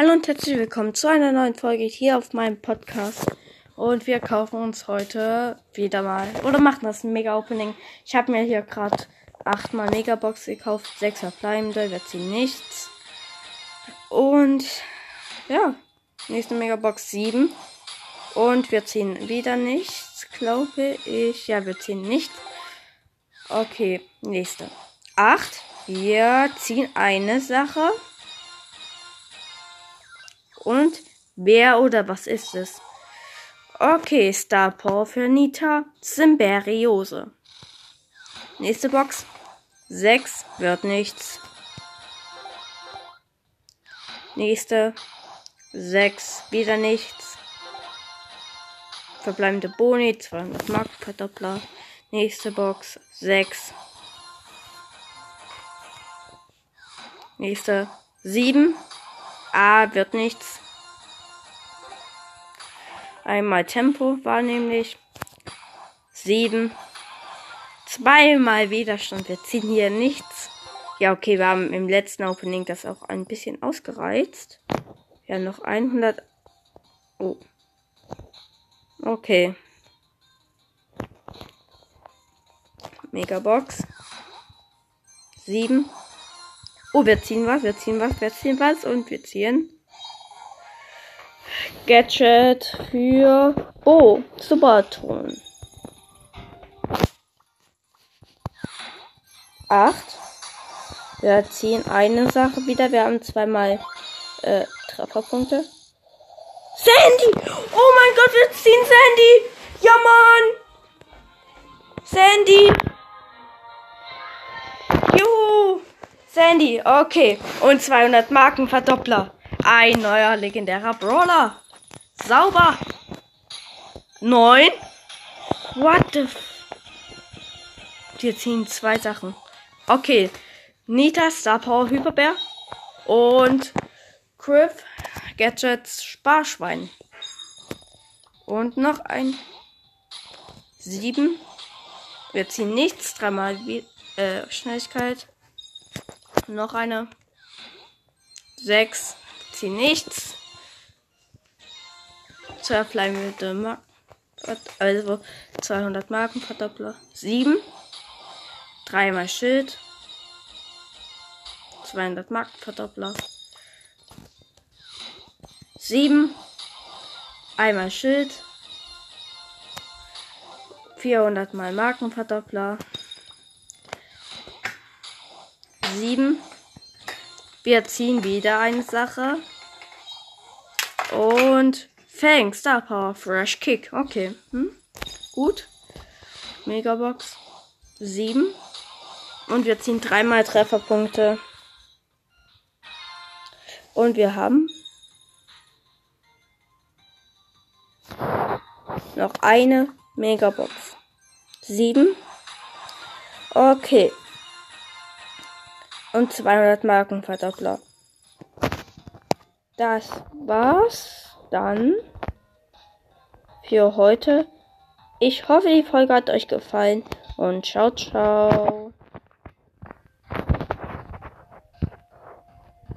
Hallo und herzlich willkommen zu einer neuen Folge hier auf meinem Podcast. Und wir kaufen uns heute wieder mal, oder machen das ein Mega-Opening. Ich habe mir hier gerade achtmal Megabox gekauft, sechs verbleibende, wir ziehen nichts. Und ja, nächste Megabox 7. Und wir ziehen wieder nichts, glaube ich. Ja, wir ziehen nichts. Okay, nächste. 8. Wir ziehen eine Sache. Und wer oder was ist es? Okay, Star Power für Nita. Symberiose. Nächste Box. 6 wird nichts. Nächste. 6 wieder nichts. Verbleibende Boni 200 Mark Verdoppler. Nächste Box 6. Nächste 7. A wird nichts. Einmal Tempo war nämlich 7. Zweimal Widerstand. Wir ziehen hier nichts. Ja, okay, wir haben im letzten Opening das auch ein bisschen ausgereizt. Ja, noch 100. Oh. Okay. Megabox. 7. Oh, wir ziehen was, wir ziehen was, wir ziehen was und wir ziehen Gadget für Oh, Superton. 8. Wir ziehen eine Sache wieder. Wir haben zweimal äh, Trefferpunkte. Sandy! Oh mein Gott, wir ziehen Sandy! Ja, Mann! Sandy! Sandy, okay. Und 200 Marken Verdoppler. Ein neuer legendärer Brawler. Sauber. 9. What the f Wir ziehen zwei Sachen. Okay. Nita, Star Power, Hyperbär. Und Griff, Gadgets, Sparschwein. Und noch ein 7. Wir ziehen nichts. Dreimal äh, Schnelligkeit. Noch eine. 6. Ziehen nichts. Zwei Marken. Also 200 Marken Verdoppler. 7. Dreimal Schild. 200 Marken Verdoppler. 7. Einmal Schild. 400 mal Markenverdoppler. 7. Wir ziehen wieder eine Sache. Und Fang, Star Power, Fresh Kick. Okay. Hm? Gut. Megabox. 7. Und wir ziehen dreimal Trefferpunkte. Und wir haben noch eine Megabox. 7. Okay. Und 200 Markenverdoppler. Das war's dann für heute. Ich hoffe, die Folge hat euch gefallen und ciao, ciao.